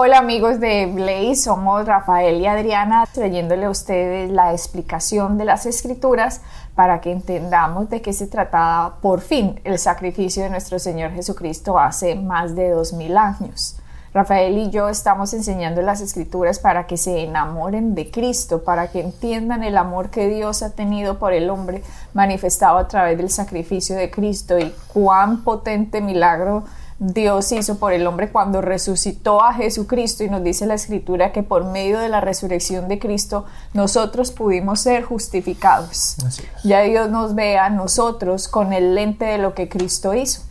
Hola amigos de Blaze, somos Rafael y Adriana trayéndole a ustedes la explicación de las escrituras para que entendamos de qué se trataba por fin el sacrificio de nuestro Señor Jesucristo hace más de dos mil años. Rafael y yo estamos enseñando las escrituras para que se enamoren de Cristo, para que entiendan el amor que Dios ha tenido por el hombre manifestado a través del sacrificio de Cristo y cuán potente milagro Dios hizo por el hombre cuando resucitó a Jesucristo y nos dice la escritura que por medio de la resurrección de Cristo nosotros pudimos ser justificados. Ya Dios nos ve a nosotros con el lente de lo que Cristo hizo.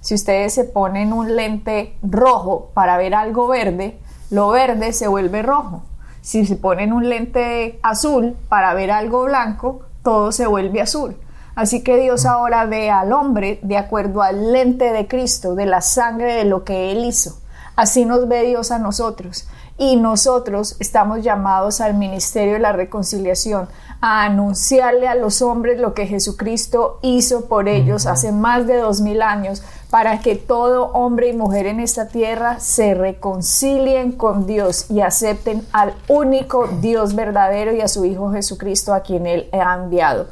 Si ustedes se ponen un lente rojo para ver algo verde, lo verde se vuelve rojo. Si se ponen un lente azul para ver algo blanco, todo se vuelve azul. Así que Dios ahora ve al hombre de acuerdo al lente de Cristo, de la sangre de lo que Él hizo. Así nos ve Dios a nosotros. Y nosotros estamos llamados al ministerio de la reconciliación, a anunciarle a los hombres lo que Jesucristo hizo por ellos hace más de dos mil años, para que todo hombre y mujer en esta tierra se reconcilien con Dios y acepten al único Dios verdadero y a su Hijo Jesucristo a quien Él ha enviado.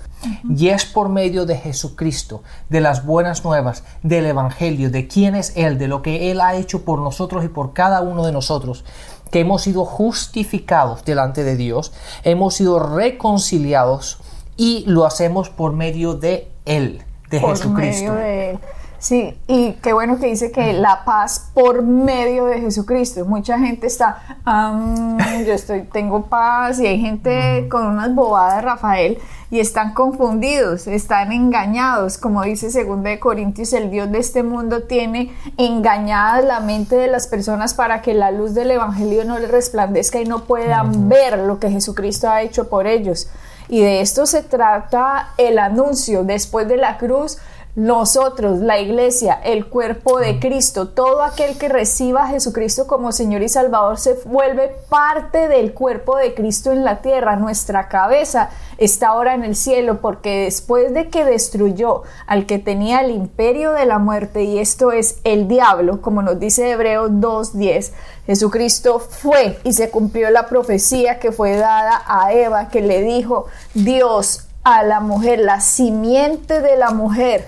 Y es por medio de Jesucristo, de las buenas nuevas, del Evangelio, de quién es Él, de lo que Él ha hecho por nosotros y por cada uno de nosotros, que hemos sido justificados delante de Dios, hemos sido reconciliados y lo hacemos por medio de Él, de Jesucristo. Sí, y qué bueno que dice que la paz por medio de Jesucristo. Mucha gente está, yo estoy, tengo paz y hay gente con unas bobadas, Rafael, y están confundidos, están engañados. Como dice 2 de Corintios, el Dios de este mundo tiene engañada la mente de las personas para que la luz del Evangelio no les resplandezca y no puedan ver lo que Jesucristo ha hecho por ellos. Y de esto se trata el anuncio después de la cruz nosotros, la iglesia, el cuerpo de Cristo, todo aquel que reciba a Jesucristo como Señor y Salvador se vuelve parte del cuerpo de Cristo en la tierra. Nuestra cabeza está ahora en el cielo porque después de que destruyó al que tenía el imperio de la muerte, y esto es el diablo, como nos dice Hebreos 2.10, Jesucristo fue y se cumplió la profecía que fue dada a Eva que le dijo Dios a la mujer, la simiente de la mujer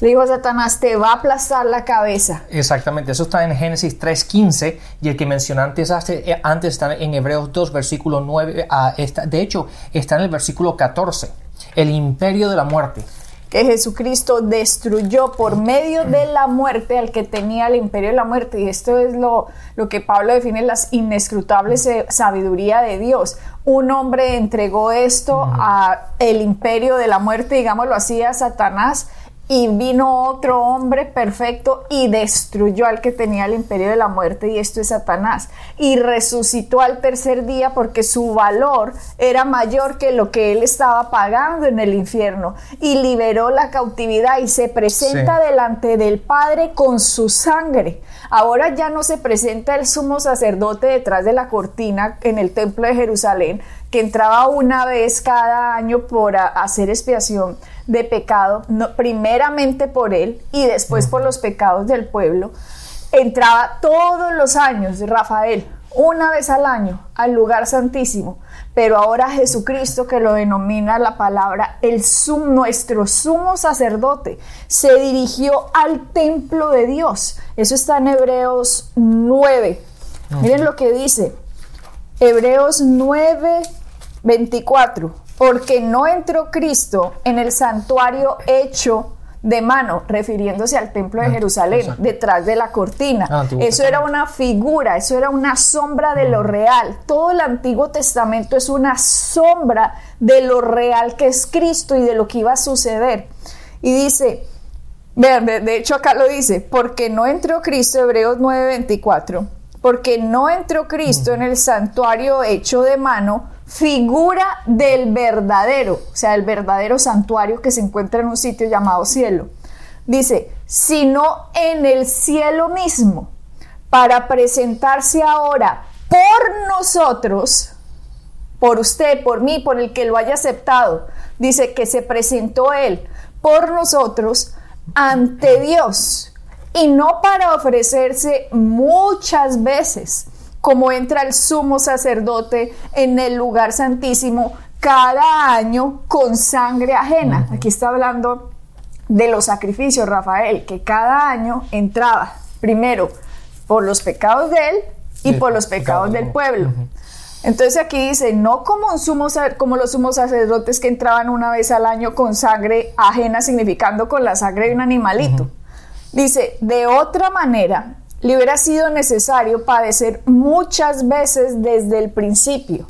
le dijo a Satanás, te va a aplastar la cabeza. Exactamente, eso está en Génesis 3.15 y el que mencioné antes, eh, antes está en Hebreos 2, versículo 9, ah, de hecho está en el versículo 14, el imperio de la muerte que Jesucristo destruyó por medio de la muerte al que tenía el imperio de la muerte. Y esto es lo, lo que Pablo define las inescrutables eh, sabiduría de Dios. Un hombre entregó esto a el imperio de la muerte, digámoslo así, a Satanás y vino otro hombre perfecto y destruyó al que tenía el imperio de la muerte y esto es Satanás y resucitó al tercer día porque su valor era mayor que lo que él estaba pagando en el infierno y liberó la cautividad y se presenta delante del Padre con su sangre. Ahora ya no se presenta el sumo sacerdote detrás de la cortina en el templo de Jerusalén que entraba una vez cada año por hacer expiación de pecado, primeramente por él y después por los pecados del pueblo, entraba todos los años, Rafael, una vez al año, al lugar santísimo. Pero ahora Jesucristo, que lo denomina la palabra el nuestro sumo sacerdote, se dirigió al templo de Dios. Eso está en Hebreos 9. Miren lo que dice. Hebreos 9, 24 porque no entró Cristo en el santuario hecho de mano, refiriéndose al templo de ah, Jerusalén, detrás de la cortina. Ah, eso era una figura, eso era una sombra de lo real. Todo el Antiguo Testamento es una sombra de lo real que es Cristo y de lo que iba a suceder. Y dice, vean, de, hecho acá lo dice, porque no entró Cristo, Hebreos 9:24, porque no entró Cristo en el santuario hecho de mano, figura del verdadero, o sea, el verdadero santuario que se encuentra en un sitio llamado cielo. Dice, sino en el cielo mismo, para presentarse ahora por nosotros, por usted, por mí, por el que lo haya aceptado. Dice que se presentó él por nosotros ante Dios y no para ofrecerse muchas veces, como entra el sumo sacerdote en el lugar santísimo cada año con sangre ajena. Aquí está hablando de los sacrificios, Rafael, que cada año entraba primero por los pecados de él y por los pecados del pueblo. Entonces aquí dice, no como, un sumo, como los sumos sacerdotes que entraban una vez al año con sangre ajena, significando con la sangre de un animalito. Dice, de otra manera, le hubiera sido necesario padecer muchas veces desde el principio,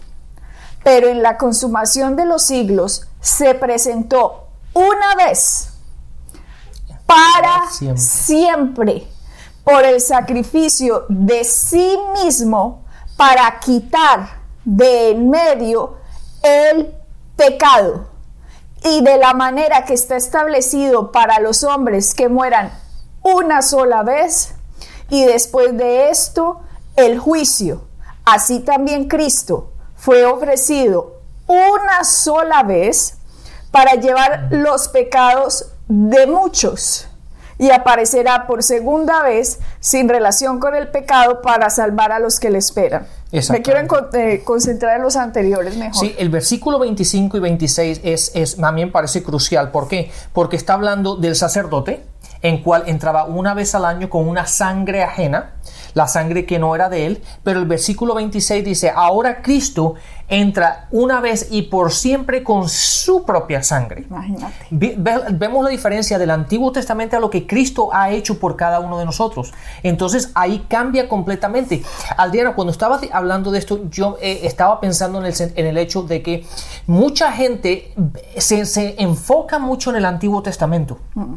pero en la consumación de los siglos se presentó una vez para siempre, por el sacrificio de sí mismo para quitar de en medio el pecado. Y de la manera que está establecido para los hombres que mueran una sola vez y después de esto el juicio. Así también Cristo fue ofrecido una sola vez para llevar los pecados de muchos y aparecerá por segunda vez sin relación con el pecado para salvar a los que le esperan. Me quiero eh, concentrar en los anteriores mejor. Sí, el versículo 25 y 26 es, es, también parece crucial. ¿Por qué? Porque está hablando del sacerdote, en cual entraba una vez al año con una sangre ajena, la sangre que no era de él, pero el versículo 26 dice, ahora Cristo entra una vez y por siempre con su propia sangre. Imagínate. vemos la diferencia del Antiguo Testamento a lo que Cristo ha hecho por cada uno de nosotros. Entonces ahí cambia completamente. Aldiana, cuando estaba hablando de esto, yo eh, estaba pensando en el, en el, hecho de que mucha gente se, se enfoca mucho en el Antiguo Testamento. Mm.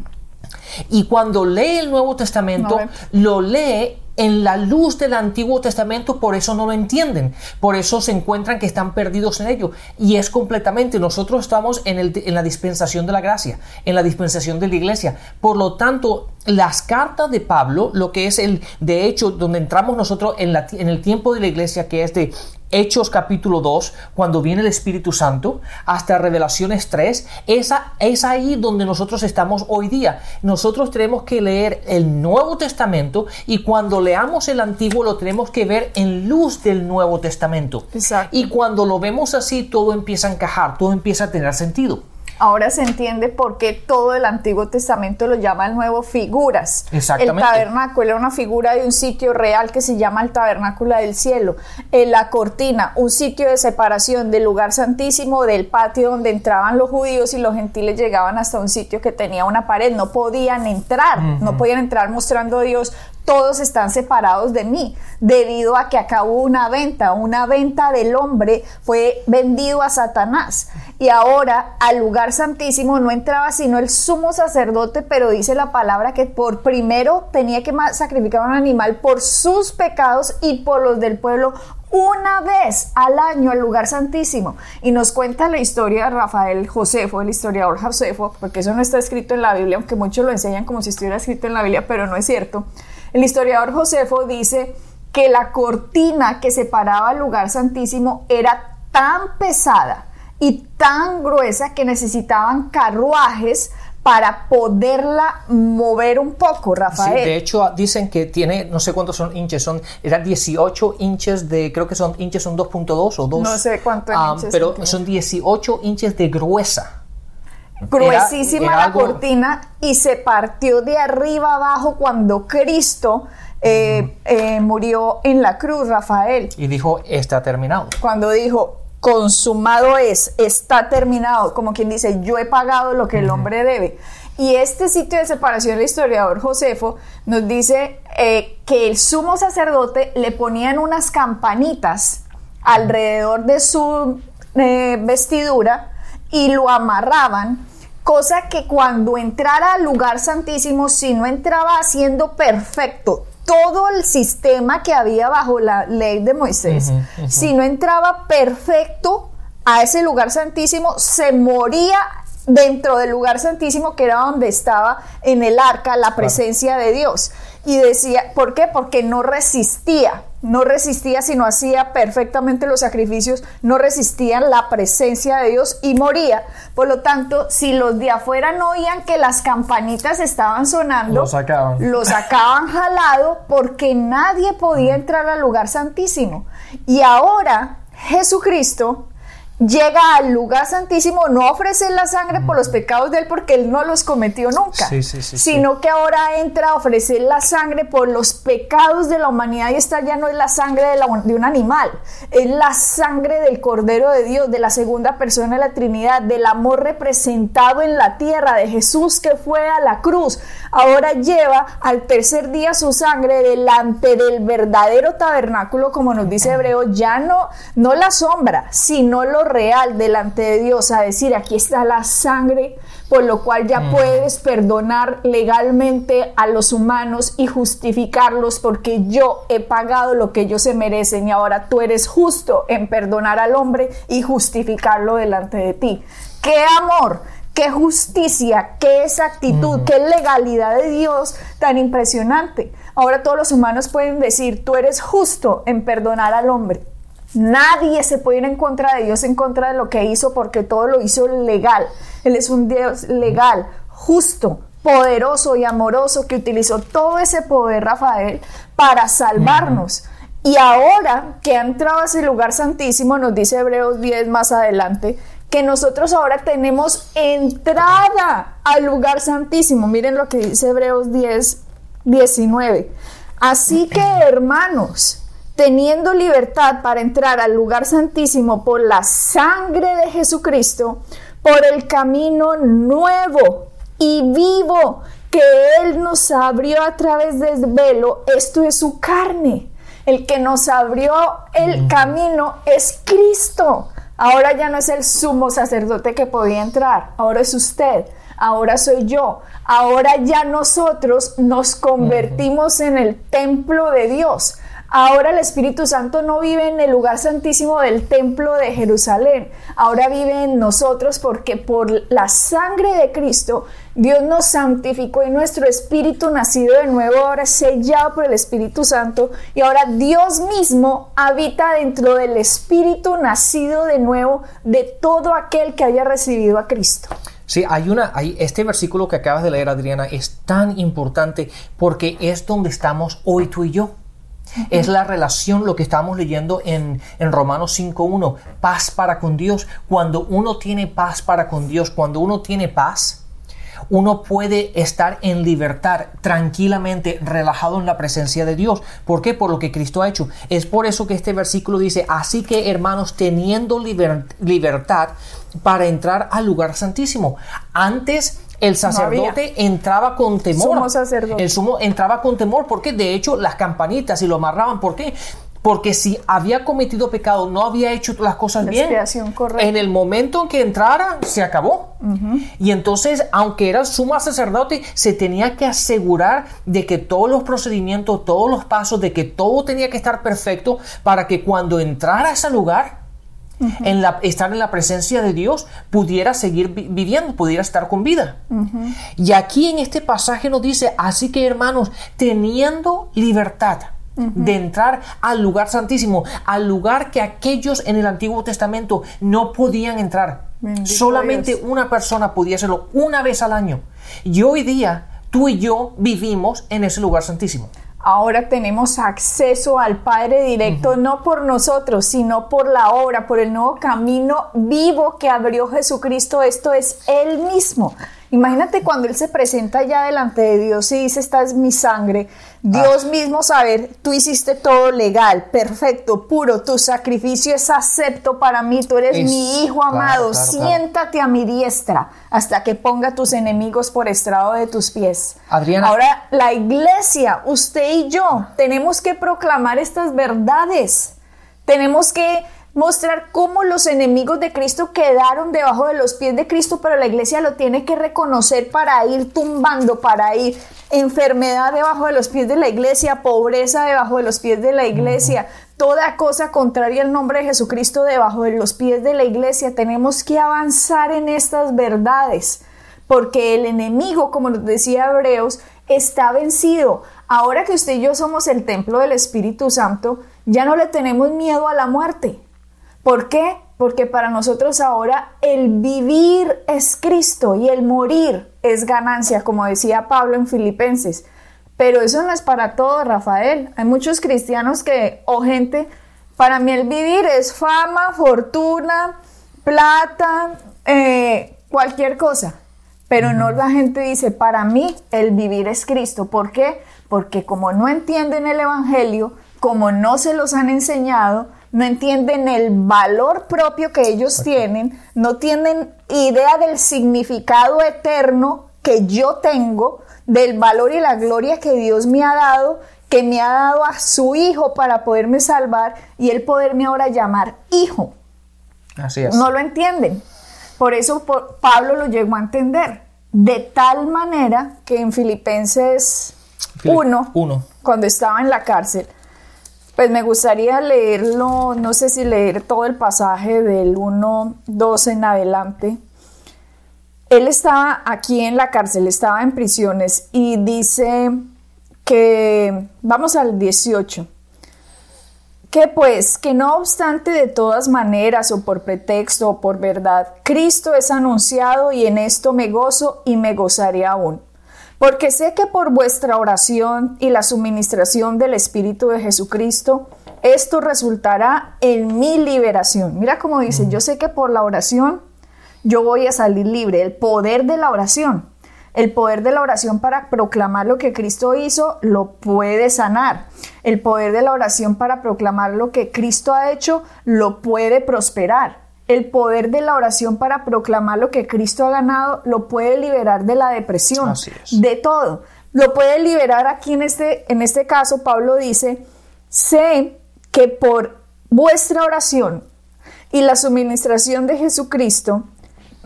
Y cuando lee el Nuevo Testamento, lo lee en la luz del Antiguo Testamento, por eso no lo entienden, por eso se encuentran que están perdidos en ello. Y es completamente, nosotros estamos en, el, en la dispensación de la gracia, en la dispensación de la iglesia. Por lo tanto, las cartas de Pablo, lo que es el, de hecho, donde entramos nosotros en, la, en el tiempo de la iglesia, que es de Hechos capítulo 2, cuando viene el Espíritu Santo, hasta Revelaciones 3, esa, es ahí donde nosotros estamos hoy día. Nosotros tenemos que leer el Nuevo Testamento y cuando leamos el Antiguo lo tenemos que ver en luz del Nuevo Testamento. Y cuando lo vemos así, todo empieza a encajar, todo empieza a tener sentido. Ahora se entiende por qué todo el Antiguo Testamento lo llama el nuevo figuras. Exactamente. El tabernáculo era una figura de un sitio real que se llama el tabernáculo del cielo. En la cortina, un sitio de separación del lugar santísimo del patio donde entraban los judíos y los gentiles llegaban hasta un sitio que tenía una pared. No podían entrar, no podían entrar mostrando a Dios todos están separados de mí, debido a que hubo una venta, una venta del hombre fue vendido a Satanás. Y ahora al lugar santísimo no entraba sino el sumo sacerdote, pero dice la palabra que por primero tenía que sacrificar un animal por sus pecados y por los del pueblo una vez al año al lugar santísimo. Y nos cuenta la historia de Rafael Josefo, el historiador Josefo, porque eso no está escrito en la Biblia, aunque muchos lo enseñan como si estuviera escrito en la Biblia, pero no es cierto. El historiador Josefo dice que la cortina que separaba el lugar santísimo era tan pesada y tan gruesa que necesitaban carruajes para poderla mover un poco, Rafael. Sí, de hecho dicen que tiene, no sé cuántos son inches, son, era 18 inches de, creo que son inches, son 2.2 o 2. No sé cuántos ah, inches. Pero son 18 inches de gruesa gruesísima la cortina y se partió de arriba abajo cuando Cristo eh, eh, murió en la cruz, Rafael. Y dijo, está terminado. Cuando dijo, consumado es, está terminado, como quien dice, yo he pagado lo que el hombre debe. Y este sitio de separación, el historiador Josefo nos dice eh, que el sumo sacerdote le ponían unas campanitas alrededor de su vestidura y lo amarraban cosa que cuando entrara al lugar santísimo, si no entraba haciendo perfecto todo el sistema que había bajo la ley de Moisés, si no entraba perfecto, a ese lugar santísimo, se moría dentro del lugar santísimo que era donde estaba en el arca la presencia de Dios. Y decía, ¿por qué? Porque no resistía, no resistía sino hacía perfectamente los sacrificios, no resistían la presencia de Dios y moría. Por lo tanto, si los de afuera no oían que las campanitas estaban sonando, Lo sacaban. lo sacaban jalado porque nadie podía entrar al lugar santísimo. Y ahora Jesucristo llega al lugar santísimo no ofrecer la sangre por los pecados de él porque él no los cometió nunca, Sí, sí, sí, sino que ahora entra a ofrecer la sangre por los pecados de la humanidad y esta ya no es la sangre de, la- de un animal, es la sangre del Cordero de Dios, de la segunda persona de la Trinidad, del amor representado en la tierra, de Jesús que fue a la cruz. Ahora lleva al tercer día su sangre delante del verdadero tabernáculo, como nos dice Hebreo, ya no, no la sombra, sino lo real delante de Dios, a decir, aquí está la sangre, por lo cual ya puedes perdonar legalmente a los humanos y justificarlos porque yo he pagado lo que ellos se merecen y ahora tú eres justo en perdonar al hombre y justificarlo delante de ti. ¡Qué amor! qué justicia, qué exactitud, qué legalidad de Dios tan impresionante. Ahora todos los humanos pueden decir, tú eres justo en perdonar al hombre. Nadie se puede ir en contra de Dios, en contra de lo que hizo, porque todo lo hizo legal. Él es un Dios legal, justo, poderoso y amoroso, que utilizó todo ese poder, Rafael, para salvarnos. Y ahora que ha entrado a ese lugar santísimo, nos dice Hebreos 10 más adelante, que nosotros ahora tenemos entrada al lugar santísimo. Miren lo que dice Hebreos 10, 19. Así que, hermanos, teniendo libertad para entrar al lugar santísimo por la sangre de Jesucristo, por el camino nuevo y vivo que Él nos abrió a través del velo, esto es su carne. El que nos abrió el camino es Cristo. Ahora ya no es el sumo sacerdote que podía entrar, ahora es usted, ahora soy yo, ahora ya nosotros nos convertimos en el templo de Dios. Ahora el Espíritu Santo no vive en el lugar santísimo del templo de Jerusalén, ahora vive en nosotros porque por la sangre de Cristo Dios nos santificó y nuestro espíritu nacido de nuevo ahora es sellado por el Espíritu Santo y ahora Dios mismo habita dentro del espíritu nacido de nuevo de todo aquel que haya recibido a Cristo. Sí, hay una, hay, este versículo que acabas de leer, Adriana, es tan importante porque es donde estamos hoy tú y yo. Es la relación, lo que estamos leyendo en, en Romanos 5.1, paz para con Dios. Cuando uno tiene paz para con Dios, cuando uno tiene paz, uno puede estar en libertad, tranquilamente, relajado en la presencia de Dios. ¿Por qué? Por lo que Cristo ha hecho. Es por eso que este versículo dice, así que hermanos, teniendo liber- libertad para entrar al lugar santísimo. Antes el sacerdote entraba con temor. Sumo sacerdote. El sumo entraba con temor porque de hecho las campanitas y lo amarraban. ¿Por qué? Porque si había cometido pecado, no había hecho las cosas La bien. correcta. En el momento en que entrara, se acabó. Y entonces, aunque era sumo sacerdote, se tenía que asegurar de que todos los procedimientos, todos los pasos, de que todo tenía que estar perfecto para que cuando entrara a ese lugar, en la, estar en la presencia de Dios, pudiera seguir vi- viviendo, pudiera estar con vida. Y aquí en este pasaje nos dice, así que hermanos, teniendo libertad de entrar al lugar santísimo, al lugar que aquellos en el Antiguo Testamento no podían entrar. Bendito Solamente Dios. una persona podía hacerlo una vez al año. Y hoy día tú y yo vivimos en ese lugar santísimo. Ahora tenemos acceso al Padre directo, no por nosotros, sino por la obra, por el nuevo camino vivo que abrió Jesucristo. Esto es Él mismo. Imagínate cuando Él se presenta ya delante de Dios y dice, esta es mi sangre. Dios mismo saber, tú hiciste todo legal, perfecto, puro, tu sacrificio es acepto para mí, tú eres Es- mi Hijo amado, claro, claro. siéntate a mi diestra hasta que ponga tus enemigos por estrado de tus pies. Adriana. Ahora, la iglesia, usted y yo, tenemos que proclamar estas verdades. Tenemos que mostrar cómo los enemigos de Cristo quedaron debajo de los pies de Cristo, pero la iglesia lo tiene que reconocer para ir tumbando, para ir enfermedad debajo de los pies de la iglesia, pobreza debajo de los pies de la iglesia, toda cosa contraria al nombre de Jesucristo debajo de los pies de la iglesia. Tenemos que avanzar en estas verdades, porque el enemigo, como nos decía Hebreos, está vencido. Ahora que usted y yo somos el templo del Espíritu Santo, ya no le tenemos miedo a la muerte. ¿Por qué? Porque para nosotros ahora el vivir es Cristo y el morir es ganancia, como decía Pablo en Filipenses. Pero eso no es para todo, Rafael. Hay muchos cristianos que, o gente, para mí el vivir es fama, fortuna, plata, eh, cualquier cosa. Pero no la gente dice, para mí el vivir es Cristo. ¿Por qué? Porque como no entienden el Evangelio, como no se los han enseñado, no entienden el valor propio que ellos tienen, no tienen idea del significado eterno que yo tengo, del valor y la gloria que Dios me ha dado, que me ha dado a su Hijo para poderme salvar y él poderme ahora llamar Hijo. Así es. No lo entienden. Por eso Pablo lo llegó a entender. De tal manera que en Filipenses 1, cuando estaba en la cárcel, pues me gustaría leerlo, no sé si leer todo el pasaje del 1, 2 en adelante. Él estaba aquí en la cárcel, estaba en prisiones y dice que, vamos al 18, que pues, que no obstante de todas maneras o por pretexto o por verdad, Cristo es anunciado y en esto me gozo y me gozaré aún porque sé que por vuestra oración y la suministración del Espíritu de Jesucristo, esto resultará en mi liberación. Mira cómo dice, yo sé que por la oración yo voy a salir libre, el poder de la oración. El poder de la oración para proclamar lo que Cristo hizo lo puede sanar. El poder de la oración para proclamar lo que Cristo ha hecho lo puede prosperar. El poder de la oración para proclamar lo que Cristo ha ganado lo puede liberar de la depresión, de todo. Lo puede liberar aquí en este, en este caso, Pablo dice, sé que por vuestra oración y la suministración de Jesucristo,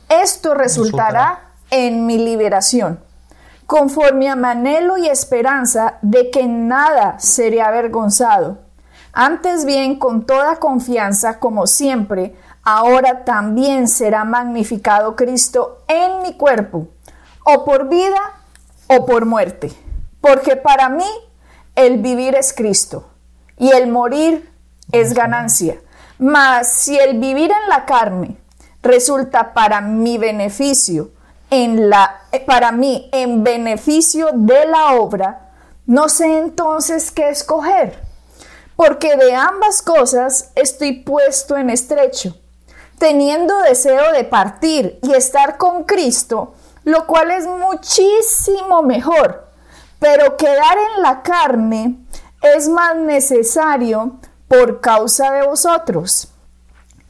esto resultará, en mi liberación, conforme a mi anhelo y esperanza de que nada seré avergonzado. Antes bien, con toda confianza, como siempre, ahora también será magnificado Cristo en mi cuerpo, o por vida o por muerte. Porque para mí el vivir es Cristo y el morir es ganancia. Mas si el vivir en la carne resulta para mi beneficio, en la, para mí en beneficio de la obra, no sé entonces qué escoger, porque de ambas cosas estoy puesto en estrecho teniendo deseo de partir y estar con Cristo, lo cual es muchísimo mejor. Pero quedar en la carne es más necesario por causa de vosotros.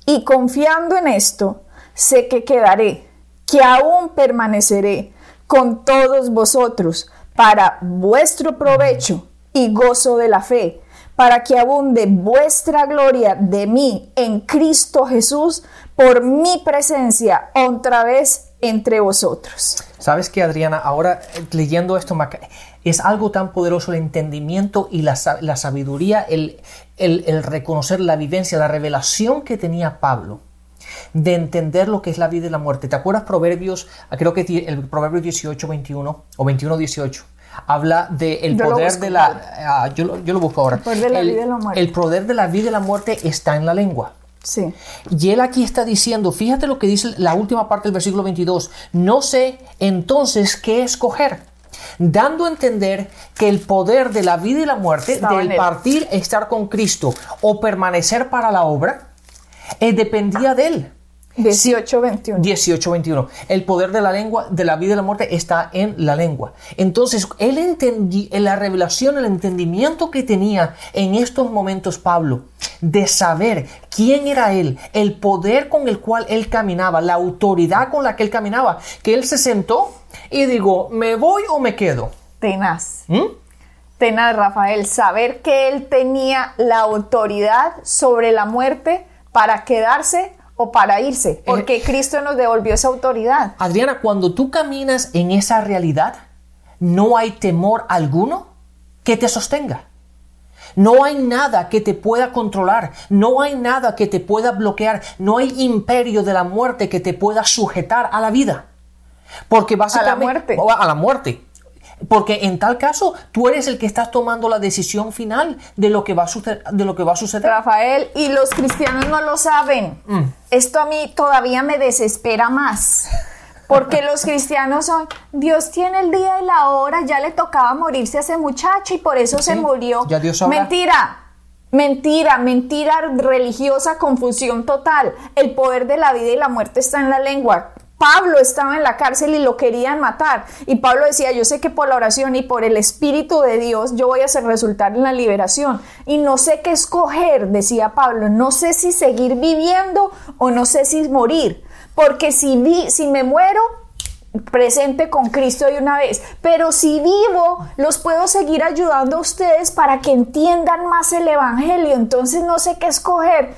Y confiando en esto, sé que quedaré, que aún permaneceré con todos vosotros para vuestro provecho y gozo de la fe para que abunde vuestra gloria de mí en Cristo Jesús por mi presencia otra vez entre vosotros. Sabes que Adriana, ahora eh, leyendo esto es algo tan poderoso el entendimiento y la, sabiduría, el, el, reconocer la vivencia, la revelación que tenía Pablo de entender lo que es la vida y la muerte. ¿Te acuerdas Proverbios, creo que el Proverbio 18, 21 o 21, 18? Habla del poder de la... Ah, yo, lo busco ahora. El poder de la vida y la muerte. El poder de la vida y la muerte está en la lengua. Sí. Y él aquí está diciendo, fíjate lo que dice la última parte del versículo 22, no sé entonces qué escoger, dando a entender que el poder de la vida y la muerte, del partir, estar con Cristo o permanecer para la obra, eh, dependía de él. 18-21. 18-21. El poder de la lengua, de la vida y la muerte está en la lengua. Entonces, él entendí, en la revelación, el entendimiento que tenía en estos momentos Pablo, de saber quién era él, el poder con el cual él caminaba, la autoridad con la que él caminaba, que él se sentó y digo, ¿me voy o me quedo? Tenaz. ¿Mm? Tenaz, Rafael, saber que él tenía la autoridad sobre la muerte para quedarse o para irse, porque Cristo nos devolvió esa autoridad. Adriana, cuando tú caminas en esa realidad, no hay temor alguno que te sostenga. No hay nada que te pueda controlar, no hay nada que te pueda bloquear, no hay imperio de la muerte que te pueda sujetar a la vida. Porque básicamente a la muerte. A la muerte. Porque en tal caso, tú eres el que estás tomando la decisión final de lo que va a suceder. De lo que va a suceder. Rafael, y los cristianos no lo saben. Mm. Esto a mí todavía me desespera más. Porque los cristianos son, Dios tiene el día y la hora, ya le tocaba morirse a ese muchacho y por eso se murió. ya Dios sabrá. Mentira, mentira, mentira religiosa, confusión total. El poder de la vida y la muerte está en la lengua. Pablo estaba en la cárcel y lo querían matar. Y Pablo decía, yo sé que por la oración y por el Espíritu de Dios yo voy a hacer resultar en la liberación. Y no sé qué escoger, decía Pablo. No sé si seguir viviendo o no sé si morir. Porque si, vi, si me muero, presente con Cristo de una vez. Pero si vivo, los puedo seguir ayudando a ustedes para que entiendan más el Evangelio. Entonces no sé qué escoger,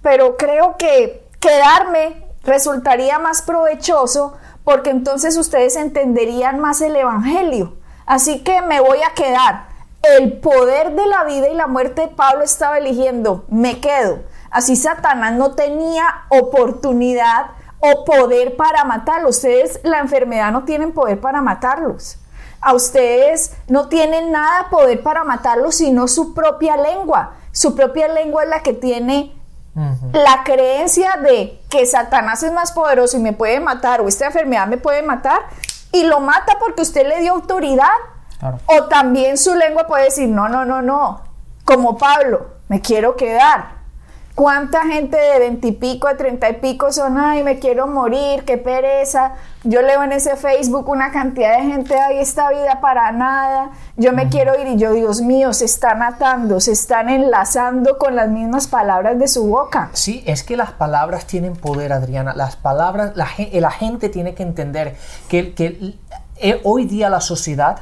pero creo que quedarme resultaría más provechoso porque entonces ustedes entenderían más el Evangelio. Así que me voy a quedar. El poder de la vida y la muerte Pablo estaba eligiendo, me quedo. Así Satanás no tenía oportunidad o poder para matarlos. Ustedes, la enfermedad no tienen poder para matarlos. A ustedes no tienen nada poder para matarlos, sino su propia lengua. Su propia lengua es la que tiene la creencia de que Satanás es más poderoso y me puede matar o esta enfermedad me puede matar y lo mata porque usted le dio autoridad. Claro. O también su lengua puede decir, no, no, no, no, como Pablo, me quiero quedar. ¿Cuánta gente de veintipico a treinta y pico son, ay, me quiero morir, qué pereza? Yo leo en ese Facebook una cantidad de gente, ay, esta vida para nada, yo me quiero ir y yo, Dios mío, se están atando, se están enlazando con las mismas palabras de su boca. Sí, es que las palabras tienen poder, Adriana. Las palabras, la, gen- la gente tiene que entender que, que eh, hoy día la sociedad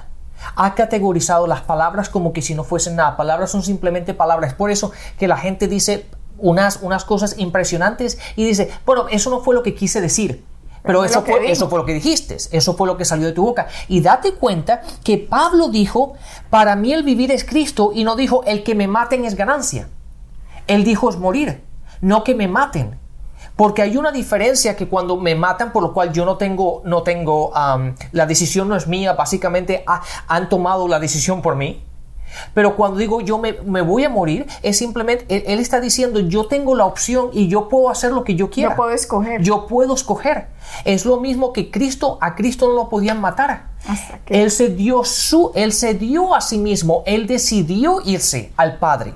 ha categorizado las palabras como que si no fuesen nada. Palabras son simplemente palabras. Por eso que la gente dice unas, unas cosas impresionantes y dice, bueno, eso no fue lo que quise decir. Pero eso fue, dijo. eso fue lo que dijiste, eso fue lo que salió de tu boca. Y date cuenta que Pablo dijo, para mí el vivir es Cristo y no dijo, el que me maten es ganancia. Él dijo es morir, no que me maten. Porque hay una diferencia que cuando me matan, por lo cual yo no tengo, no tengo, la decisión no es mía, básicamente ha- han tomado la decisión por mí. Pero cuando digo yo me, me voy a morir, es simplemente, él, él está diciendo yo tengo la opción y yo puedo hacer lo que yo quiera. Yo puedo escoger. Yo puedo escoger. Es lo mismo que Cristo, a Cristo no lo podían matar. Que- Él se dio su, él se dio a sí mismo, él decidió irse al Padre.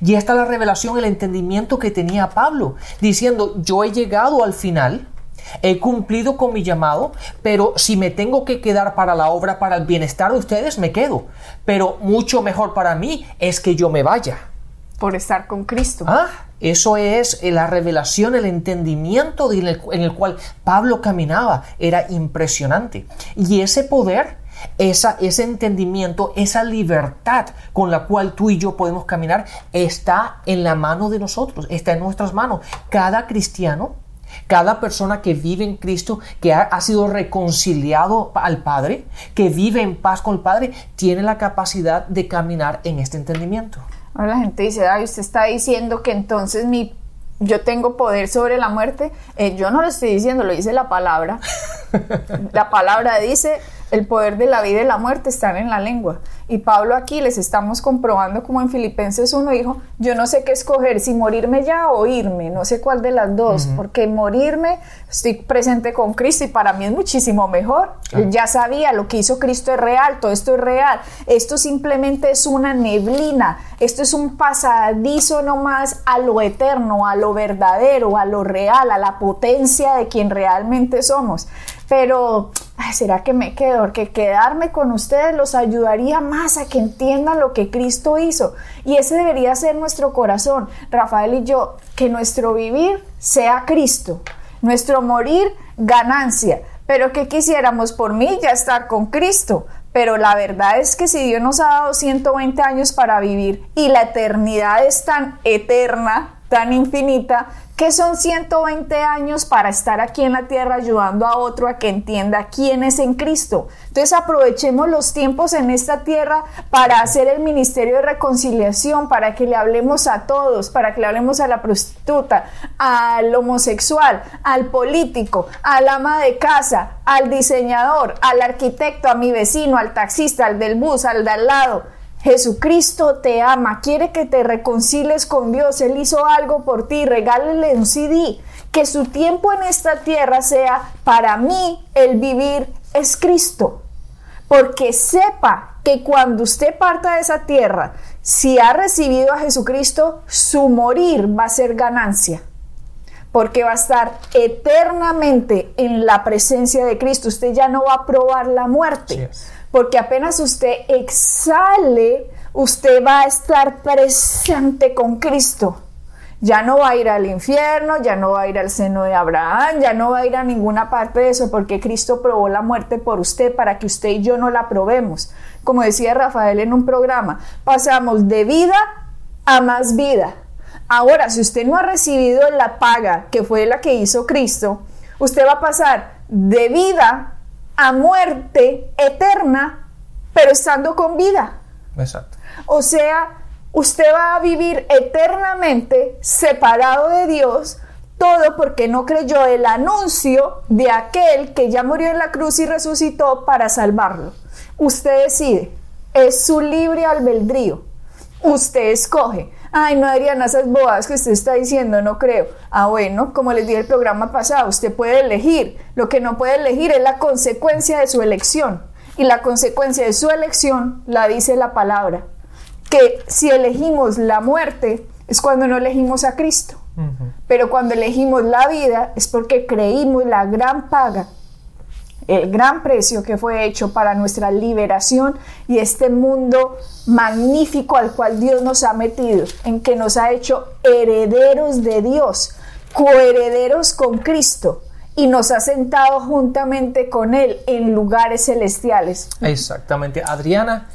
Y esta es la revelación, el entendimiento que tenía Pablo, diciendo, yo he llegado al final, he cumplido con mi llamado, pero si me tengo que quedar para la obra, para el bienestar de ustedes, me quedo. Pero mucho mejor para mí es que yo me vaya. por estar con Cristo. Ah, eso es eh, la revelación, el entendimiento de- en el, en el cual Pablo caminaba. Era impresionante. Y ese poder, esa, ese entendimiento, esa libertad con la cual tú y yo podemos caminar, está en la mano de nosotros, está en nuestras manos. Cada cristiano, cada persona que vive en Cristo, que ha, ha sido reconciliado al Padre, que vive en paz con el Padre, tiene la capacidad de caminar en este entendimiento. Ahora la gente dice, ay, usted está diciendo que entonces mi, yo tengo poder sobre la muerte. Eh, yo no lo estoy diciendo, lo dice la palabra. la palabra dice, el poder de la vida y la muerte están en la lengua. Y Pablo aquí les estamos comprobando como en Filipenses 1 dijo, yo no sé qué escoger, si morirme ya o irme, no sé cuál de las dos, porque morirme, estoy presente con Cristo y para mí es muchísimo mejor. Ya sabía, lo que hizo Cristo es real, todo esto es real. Esto simplemente es una neblina, esto es un pasadizo nomás a lo eterno, a lo verdadero, a lo real, a la potencia de quien realmente somos. Pero, ¿será que me quedo? Porque quedarme con ustedes los ayudaría más a que entiendan lo que Cristo hizo. Y ese debería ser nuestro corazón, Rafael y yo, que nuestro vivir sea Cristo, nuestro morir ganancia. Pero que quisiéramos por mí ya estar con Cristo. Pero la verdad es que si Dios nos ha dado 120 años para vivir y la eternidad es tan eterna, tan infinita, ¿Qué son 120 años para estar aquí en la tierra ayudando a otro a que entienda quién es en Cristo? Entonces aprovechemos los tiempos en esta tierra para hacer el ministerio de reconciliación, para que le hablemos a todos, para que le hablemos a la prostituta, al homosexual, al político, al ama de casa, al diseñador, al arquitecto, a mi vecino, al taxista, al del bus, al de al lado Jesucristo te ama, quiere que te reconcilies con Dios, Él hizo algo por ti, regálele un CD, que su tiempo en esta tierra sea para mí el vivir es Cristo, porque sepa que cuando usted parta de esa tierra, si ha recibido a Jesucristo, su morir va a ser ganancia. Porque va a estar eternamente en la presencia de Cristo. Usted ya no va a probar la muerte porque apenas usted exhale, usted va a estar presente con Cristo. Ya no va a ir al infierno, ya no va a ir al seno de Abraham, ya no va a ir a ninguna parte de eso, porque Cristo probó la muerte por usted para que usted y yo no la probemos. Como decía Rafael en un programa, pasamos de vida a más vida. Ahora, si usted no ha recibido la paga que fue la que hizo Cristo, usted va a pasar de vida a muerte eterna, pero estando con vida. Exacto. O sea, usted va a vivir eternamente separado de Dios, todo porque no creyó el anuncio de aquel que ya murió en la cruz y resucitó para salvarlo. Usted decide, es su libre albedrío. Usted escoge. Ay, no, Adriana, esas bobadas que usted está diciendo, no creo. Ah, bueno, como les dije el programa pasado, usted puede elegir. Lo que no puede elegir es la consecuencia de su elección. Y la consecuencia de su elección la dice la palabra. Que si elegimos la muerte es cuando no elegimos a Cristo. Pero cuando elegimos la vida es porque creímos la gran paga el gran precio que fue hecho para nuestra liberación y este mundo magnífico al cual Dios nos ha metido, en que nos ha hecho herederos de Dios, coherederos con Cristo y nos ha sentado juntamente con Él en lugares celestiales. Exactamente. Adriana,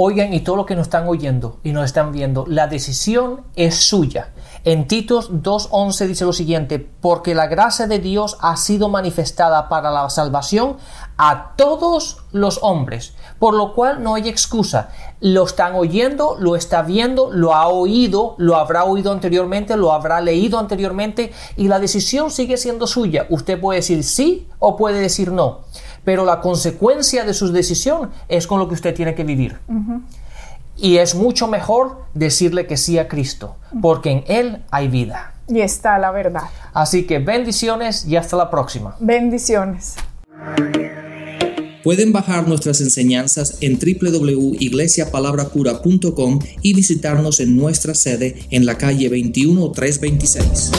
oigan y todo lo que nos están oyendo y nos están viendo, la decisión es suya. En Titos 2.11 dice lo siguiente, porque la gracia de Dios ha sido manifestada para la salvación a todos los hombres, por lo cual no hay excusa. Lo están oyendo, lo está viendo, lo ha oído, lo habrá oído anteriormente, lo habrá leído anteriormente y la decisión sigue siendo suya. Usted puede decir sí o puede decir no, pero la consecuencia de su decisión es con lo que usted tiene que vivir. Y es mucho mejor decirle que sí a Cristo, porque en Él hay vida. Y está la verdad. Así que bendiciones y hasta la próxima. Bendiciones. Pueden bajar nuestras enseñanzas en www.iglesiapalabracura.com y visitarnos en nuestra sede en la calle 21326.